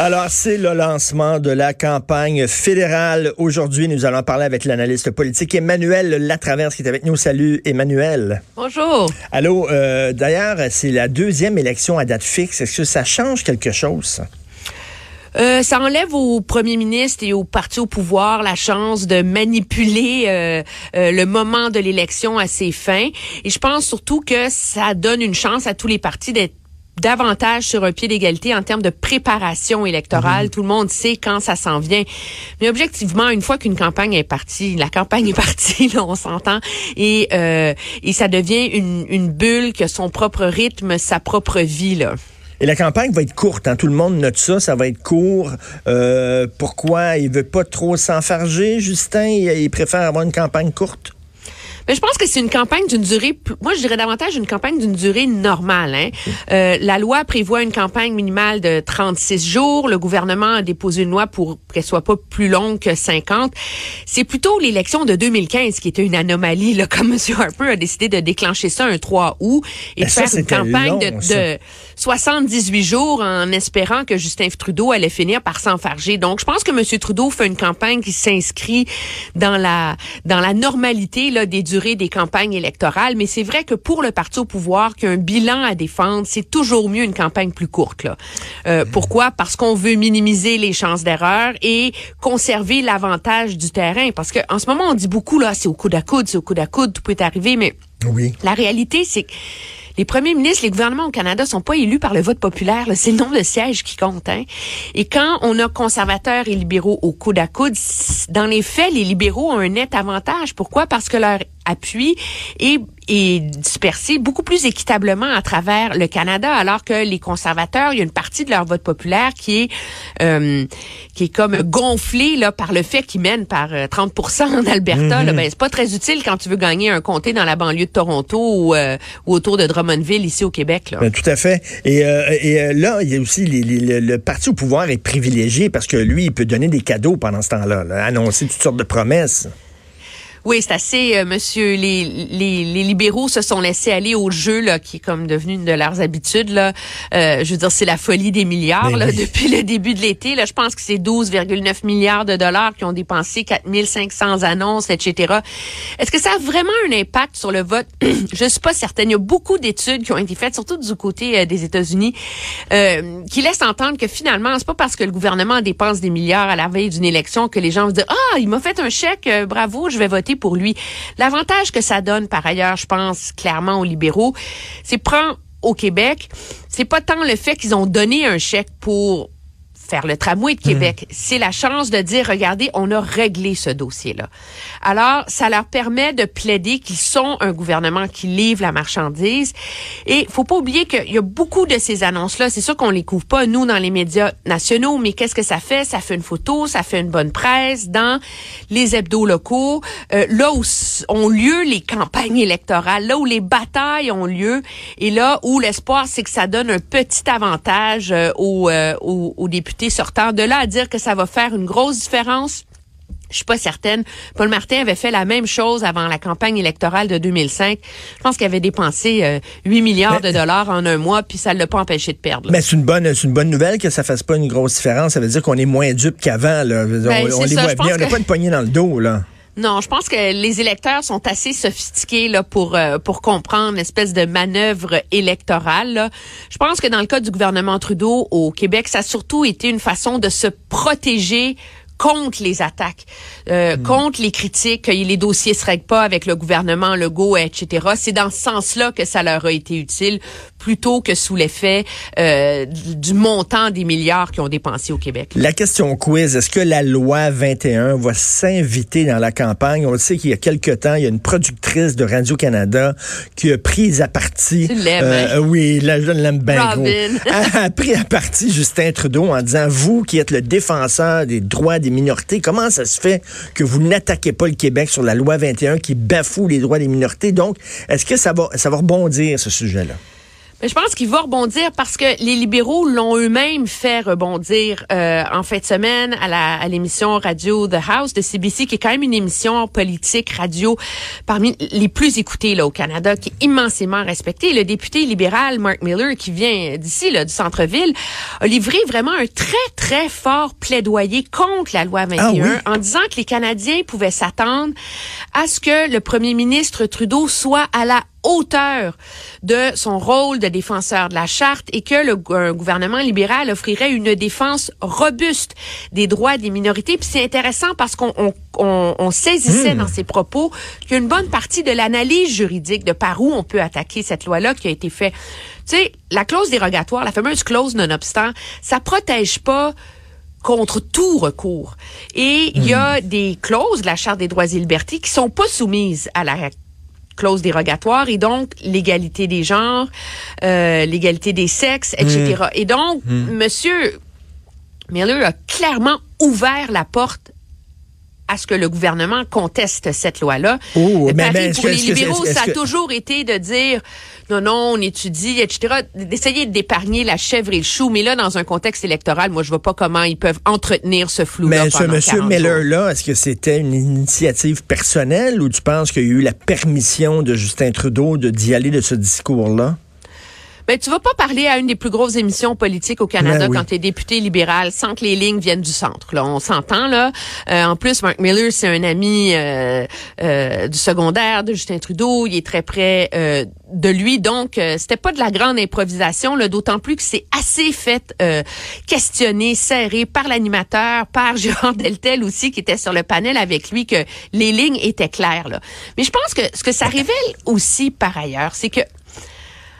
Alors, c'est le lancement de la campagne fédérale. Aujourd'hui, nous allons parler avec l'analyste politique Emmanuel Latraverse qui est avec nous. Salut, Emmanuel. Bonjour. Allô, euh, d'ailleurs, c'est la deuxième élection à date fixe. Est-ce que ça change quelque chose? Euh, ça enlève au premier ministre et au parti au pouvoir la chance de manipuler euh, euh, le moment de l'élection à ses fins. Et je pense surtout que ça donne une chance à tous les partis d'être davantage sur un pied d'égalité en termes de préparation électorale. Mhm. Tout le monde sait quand ça s'en vient. Mais objectivement, une fois qu'une campagne est partie, la campagne est partie, là, on s'entend, et, euh, et ça devient une, une bulle que son propre rythme, sa propre vie. Là. Et la campagne va être courte, hein? tout le monde note ça, ça va être court. Euh, pourquoi il veut pas trop s'enfarger, Justin? Il, il préfère avoir une campagne courte? Mais je pense que c'est une campagne d'une durée, moi je dirais davantage une campagne d'une durée normale. Hein. Euh, la loi prévoit une campagne minimale de 36 jours. Le gouvernement a déposé une loi pour qu'elle soit pas plus longue que 50. C'est plutôt l'élection de 2015 qui était une anomalie, là, comme M. Harper a décidé de déclencher ça un 3 août et Ben de ça, faire une campagne long, de, de 78 jours en espérant que Justin Trudeau allait finir par s'enfarger. Donc, je pense que M. Trudeau fait une campagne qui s'inscrit dans la dans la normalité là, des durées des campagnes électorales. Mais c'est vrai que pour le parti au pouvoir, qui a un bilan à défendre, c'est toujours mieux une campagne plus courte. Là. Euh, pourquoi? Parce qu'on veut minimiser les chances d'erreur et conserver l'avantage du terrain. Parce que en ce moment, on dit beaucoup, là, c'est au coude à coude, c'est au coude à coude, tout peut arriver, mais Oui. la réalité, c'est que les premiers ministres, les gouvernements au Canada sont pas élus par le vote populaire. C'est le nombre de sièges qui compte. Hein. Et quand on a conservateurs et libéraux au coude à coude, dans les faits, les libéraux ont un net avantage. Pourquoi? Parce que leur appui est dispersé beaucoup plus équitablement à travers le Canada, alors que les conservateurs, il y a une partie de leur vote populaire qui est euh, qui est comme gonflée là par le fait qu'ils mènent par euh, 30% en Alberta. là. Ben, c'est pas très utile quand tu veux gagner un comté dans la banlieue de Toronto ou, euh, ou autour de Drummondville ici au Québec. Là. Ben, tout à fait. Et, euh, et euh, là, il y a aussi les- les- le, le parti au pouvoir est privilégié parce que lui, il peut donner des cadeaux pendant ce temps-là, là, annoncer toutes sortes de promesses. Oui, c'est assez, euh, monsieur. Les, les, les libéraux se sont laissés aller au jeu, là, qui est comme devenu une de leurs habitudes. Là. Euh, je veux dire, c'est la folie des milliards Ben là, oui. depuis le début de l'été. Là, je pense que c'est 12,9 milliards de dollars qui ont dépensé 4500 annonces, etc. Est-ce que ça a vraiment un impact sur le vote? je suis pas certaine. Il y a beaucoup d'études qui ont été faites, surtout du côté euh, des États-Unis, euh, qui laissent entendre que finalement, c'est pas parce que le gouvernement dépense des milliards à la veille d'une élection que les gens vont dire ah il m'a fait un chèque, bravo, je vais voter pour lui. L'avantage que ça donne par ailleurs, je pense clairement aux libéraux, c'est prend au Québec, c'est pas tant le fait qu'ils ont donné un chèque pour faire le tramway de Québec. C'est la chance de dire, regardez, on a réglé ce dossier-là. Alors, ça leur permet de plaider qu'ils sont un gouvernement qui livre la marchandise. Et faut pas oublier qu'il y a beaucoup de ces annonces-là. C'est sûr qu'on les couvre pas, nous, dans les médias nationaux, mais qu'est-ce que ça fait? Ça fait une photo, ça fait une bonne presse dans les hebdos locaux, euh, là où ont lieu les campagnes électorales, là où les batailles ont lieu, et là où l'espoir, c'est que ça donne un petit avantage euh, aux, euh, aux, aux députés sortants. De là à dire que ça va faire une grosse différence, je suis pas certaine. Paul Martin avait fait la même chose avant la campagne électorale de 2005. Je pense qu'il avait dépensé euh, 8 milliards Mais- de dollars en un mois, puis ça l'a pas empêché de perdre. là. Mais c'est une bonne, c'est une bonne nouvelle que ça fasse pas une grosse différence. Ça veut dire qu'on est moins dupe qu'avant. Là. Ben, on, on c'est les ça, voit bien. On n'a pas une poignée dans le dos, là. Non, je pense que les électeurs sont assez sophistiqués là pour euh, pour comprendre l'espèce de manœuvre électorale. là. Je pense que dans le cas du gouvernement Trudeau au Québec, ça a surtout été une façon de se protéger contre les attaques, euh, contre les critiques, que les dossiers se règlent pas avec le gouvernement Legault, etc. C'est dans ce sens-là que ça leur a été utile, plutôt que sous l'effet euh, du montant des milliards qu'ils ont dépensés au Québec. La question quiz, est-ce que la loi 21 va s'inviter dans la campagne? On le sait qu'il y a quelque temps, il y a une productrice de Radio-Canada qui a pris à partie... Tu l'aimes, euh, hein? Oui, là, je l'aime bien gros. Robin. a, a pris à partie Justin Trudeau en disant, vous qui êtes le défenseur des droits des minorités, comment ça se fait que vous n'attaquez pas le Québec sur la loi 21 qui bafoue les droits des minorités? Donc, est-ce que ça va, ça va rebondir, ce sujet-là? Je pense qu'il va rebondir parce que les libéraux l'ont eux-mêmes fait rebondir euh, en fin de semaine à, la, à l'émission radio The House de CBC, qui est quand même une émission politique radio parmi les plus écoutées là, au Canada, qui est immensément respectée. Le député libéral Mark Miller, qui vient d'ici, là, du centre-ville, a livré vraiment un très, très fort plaidoyer contre la loi 21 ah en disant que les Canadiens pouvaient s'attendre à ce que le premier ministre Trudeau soit à la hauteur de son rôle de défenseur de la charte et que le gouvernement libéral offrirait une défense robuste des droits des minorités. Puis c'est intéressant parce qu'on on, saisissait hmm. dans ses propos qu'une bonne partie de l'analyse juridique de par où on peut attaquer cette loi-là qui a été faite. Tu sais, la clause dérogatoire, la fameuse clause non-obstant, ça protège pas contre tout recours. Et il y a hmm. des clauses de la Charte des droits et libertés qui sont pas soumises à la clause dérogatoire et donc l'égalité des genres, euh, l'égalité des sexes, etc. Mm. Et donc, mm. Monsieur Miller a clairement ouvert la porte à ce que le gouvernement conteste cette loi-là. Oh, mais, pour les libéraux, ça a toujours été de dire non, non, on étudie, etc., d'essayer d'épargner la chèvre et le chou. Mais là, dans un contexte électoral, moi, je vois pas comment ils peuvent entretenir ce flou-là Mais ce monsieur Miller-là, est-ce que c'était une initiative personnelle ou tu penses qu'il y a eu la permission de Justin Trudeau de d'y aller de ce discours-là? Ben, tu vas pas parler à une des plus grosses émissions politiques au Canada ben quand tu es député libéral sans que les lignes viennent du centre. Là, on s'entend là. Euh, en plus, Mark Miller, c'est un ami euh, euh, du secondaire de Justin Trudeau. Il est très près de lui, donc c'était pas de la grande improvisation. D'autant plus que c'est assez fait questionner, serré par l'animateur, par Gérard Deltel aussi qui était sur le panel avec lui que les lignes étaient claires. Là. Mais je pense que ce que ça révèle aussi par ailleurs, c'est que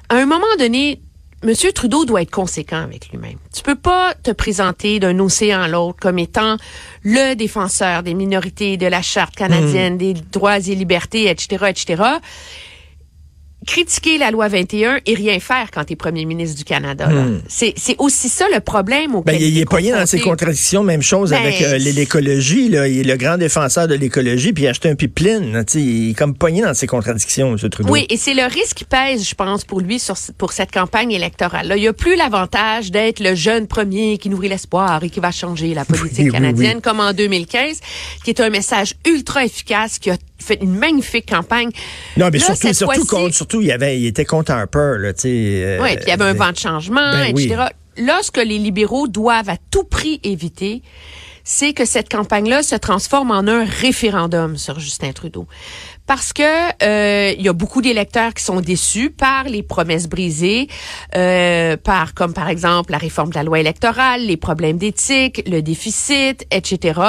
à un moment donné, M. Trudeau doit être conséquent avec lui-même. Tu peux pas te présenter d'un océan à l'autre comme étant le défenseur des minorités, de la charte canadienne, hmm. des droits et libertés, etc., etc critiquer la loi 21 et rien faire quand tu es premier ministre du Canada. Hmm. C'est aussi ça le problème au ben, Il est poigné dans ses contradictions. Même chose ben, avec euh, l'écologie. Il est le grand défenseur de l'écologie, puis il a acheté un pipeline. Il est comme poigné dans ses contradictions, M. Trudeau. Oui, et c'est le risque qui pèse, je pense, pour lui sur, pour cette campagne électorale. Là, il n'y a plus l'avantage d'être le jeune premier qui nourrit l'espoir et qui va changer la politique canadienne, comme en 2015, qui est un message ultra efficace qui a fait une magnifique campagne. Non, mais surtout, surtout, surtout, il, avait, il était contre Harper, là, tu sais. Euh, oui, puis il y avait un vent de changement, ben etc. Là, ce que les libéraux doivent à tout prix éviter, c'est que cette campagne-là se transforme en un référendum sur Justin Trudeau. Parce que euh, il y a beaucoup d'électeurs qui sont déçus par les promesses brisées, euh, par comme par exemple la réforme de la loi électorale, les problèmes d'éthique, le déficit, etc.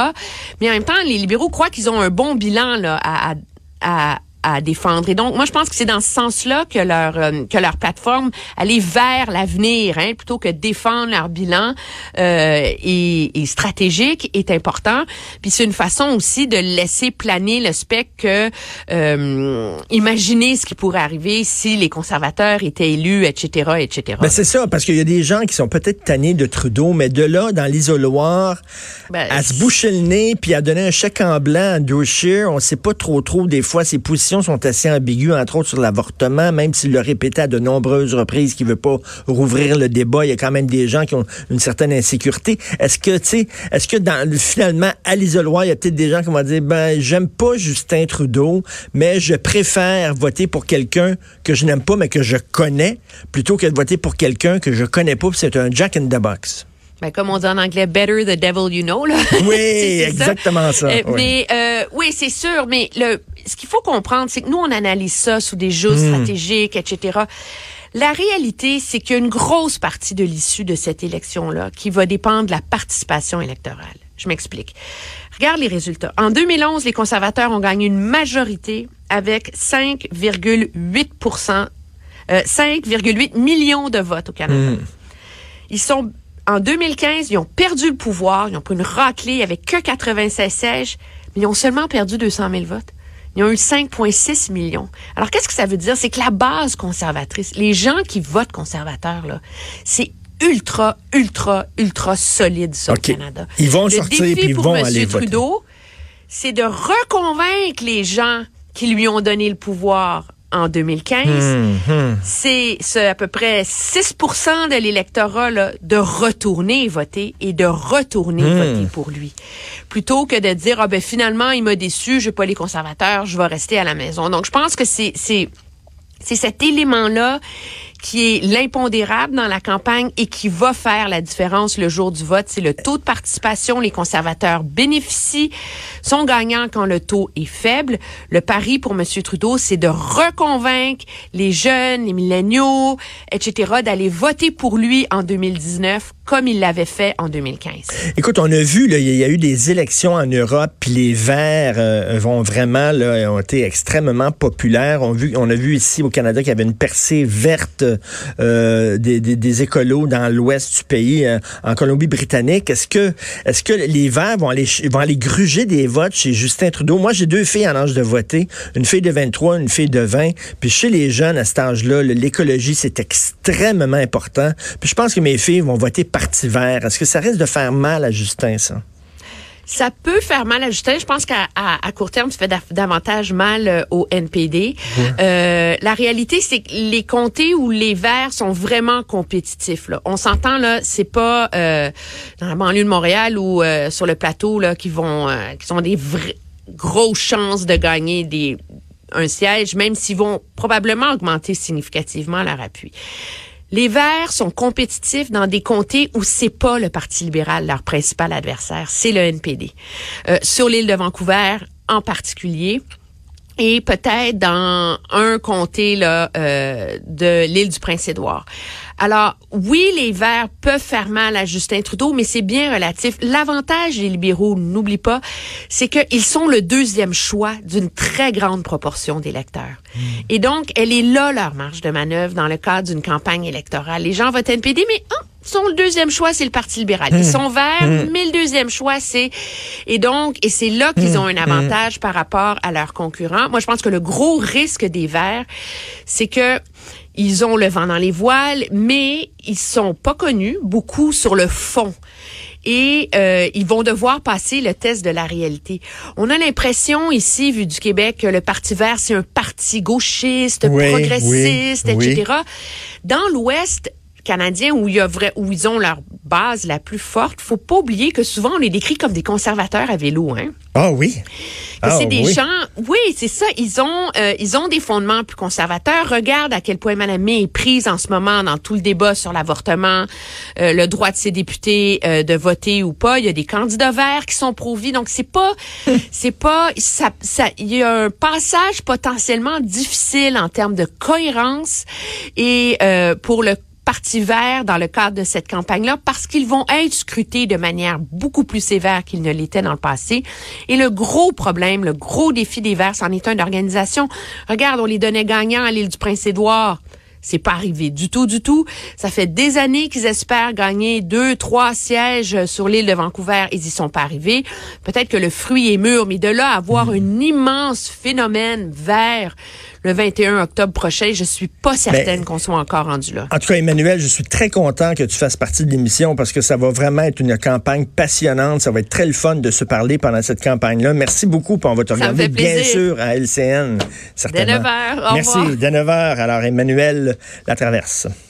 Mais en même temps, les libéraux croient qu'ils ont un bon bilan là à, à à défendre. Et donc, moi, je pense que c'est dans ce sens-là que leur euh, que leur plateforme aller vers l'avenir, hein, plutôt que défendre leur bilan euh, et, et, stratégique est important. Puis c'est une façon aussi de laisser planer le spectre que euh, imaginer ce qui pourrait arriver si les conservateurs étaient élus, etc., etc. Ben c'est ça, parce qu'il y a des gens qui sont peut-être tannés de Trudeau, mais de là, dans l'isoloir, ben, à se boucher le nez puis à donner un chèque en blanc à Scheer, on sait pas trop trop des fois ses positions sont assez ambiguës, entre autres sur l'avortement, même s'il le répétait à de nombreuses reprises qu'il veut pas rouvrir le débat. Il y a quand même des gens qui ont une certaine insécurité. Est-ce que, tu sais, est-ce que dans, finalement, à l'isoloir, il y a peut-être des gens qui vont dire, ben, j'aime pas Justin Trudeau, mais je préfère voter pour quelqu'un que je n'aime pas, mais que je connais, plutôt que de voter pour quelqu'un que je connais pas, c'est un Jack in the Box. Ben, comme on dit en anglais, better the devil you know. Là. Oui, exactement ça. Euh, mais euh, oui, c'est sûr. Mais le, ce qu'il faut comprendre, c'est que nous, on analyse ça sous des jeux hmm. stratégiques, etc. La réalité, c'est qu'il y a une grosse partie de l'issue de cette élection-là qui va dépendre de la participation électorale. Je m'explique. Regarde les résultats. En 2011, les conservateurs ont gagné une majorité avec 5,8 euh, 5,8 millions de votes au Canada. Hmm. Ils sont en 2015, ils ont perdu le pouvoir, ils ont pris une raclée avec que 96 sièges, mais ils ont seulement perdu 200 000 votes. Ils ont eu 5,6 millions. Alors, qu'est-ce que ça veut dire? C'est que la base conservatrice, les gens qui votent conservateurs, là, c'est ultra, ultra, ultra solide, ça, au Canada. Ils vont sortir et ils vont aller Trudeau, c'est de reconvaincre les gens qui lui ont donné le pouvoir en 2015. Hmm, hmm. C'est à peu près 6% de l'électorat de retourner voter et de retourner hmm. voter pour lui. Plutôt que de dire, ah ben finalement, il m'a déçu, je pas les conservateurs, je vais rester à la maison. Donc, je pense que c'est c'est cet élément-là qui est l'impondérable dans la campagne et qui va faire la différence le jour du vote. C'est le taux de participation. Les conservateurs bénéficient, sont gagnants quand le taux est faible. Le pari pour M. Trudeau, c'est de reconvaincre les jeunes, les milléniaux, etc., d'aller voter pour lui en 2019 comme il l'avait fait en 2015. Écoute, on a vu, il y a eu des élections en Europe, puis les Verts euh, vont vraiment, là, ont été extrêmement populaires. On, a vu ici au Canada qu'il y avait une percée verte euh, des, des, écolos dans l'ouest du pays, euh, en Colombie-Britannique. Est-ce que, est-ce que les Verts vont aller, vont aller gruger des votes chez Justin Trudeau? Moi, j'ai deux filles en âge de voter, une fille de 23, une fille de 20. Puis chez les jeunes à cet âge-là, l'écologie, c'est extrêmement important. Puis je pense que mes filles vont voter par est-ce que ça risque de faire mal à Justin, ça? Ça peut faire mal à Justin. Je pense qu'à à, court terme, ça fait davantage mal euh, au NPD. Euh, la réalité, c'est que les comtés où les Verts sont vraiment compétitifs. Là. On s'entend là, c'est pas euh, dans la banlieue de Montréal ou sur le plateau là qui vont, qui ont des vraies grosses chances de gagner des un siège, même s'ils vont probablement augmenter significativement leur appui. Les Verts sont compétitifs dans des comtés où c'est pas le Parti libéral leur principal adversaire, c'est le NPD. Euh, sur l'île de Vancouver en particulier, et peut-être dans un comté là, euh, de l'île du Prince-Édouard. Alors, oui, les Verts peuvent faire mal à Justin Trudeau, mais c'est bien relatif. L'avantage des libéraux, n'oublie pas, c'est qu'ils sont le deuxième choix d'une très grande proportion d'électeurs. Hmm. Et donc, elle est là leur marge de manœuvre dans le cadre d'une campagne électorale. Les gens votent NPD, mais oh, son deuxième choix, c'est le Parti libéral. Ils sont verts, mais le deuxième choix, c'est... Et donc, et c'est là qu'ils ont un avantage par rapport à leurs concurrents. Moi, je pense que le gros risque des verts, c'est que ils ont le vent dans les voiles, mais ils sont pas connus beaucoup sur le fond et euh, ils vont devoir passer le test de la réalité. On a l'impression ici, vu du Québec, que le Parti vert, c'est un parti gauchiste, progressiste, etc. Dans l'Ouest, canadien où il y a vrai, où ils ont leur base la plus forte, faut pas oublier que souvent on les décrit comme des conservateurs à vélo, hein. Ah oui. Ah, c'est des gens, oui, c'est ça. Ils ont, euh, ils ont des fondements plus conservateurs. Regarde à quel point Mme May est prise en ce moment dans tout le débat sur l'avortement, euh, le droit de ses députés euh, de voter ou pas. Il y a des candidats verts qui sont pro-vie, donc c'est pas, c'est pas, ça, ça, il y a un passage potentiellement difficile en termes de cohérence et pour le Parti vert dans le cadre de cette campagne-là parce qu'ils vont être scrutés de manière beaucoup plus sévère qu'ils ne l'étaient dans le passé. Et le gros problème, le gros défi des Verts, c'en est un d'organisation. Regarde, on les donnait gagnants à l'île du Prince-Édouard. C'est pas arrivé du tout, du tout. Ça fait des années qu'ils espèrent gagner deux, trois sièges sur l'île de Vancouver. Ils y sont pas arrivés. Peut-être que le fruit est mûr, mais de là à avoir hmm. un immense phénomène vert le 21 octobre prochain. Je suis pas ben, certaine qu'on soit encore rendu là. En tout cas, Emmanuel, je suis très content que tu fasses partie de l'émission parce que ça va vraiment être une campagne passionnante. Ça va être très le fun de se parler pendant cette campagne-là. Merci beaucoup. Puis on va te regarder, bien sûr, à LCN. Certainement. Dès 9 h. Merci. Dès 9 h. Alors, Emmanuel, la traverse.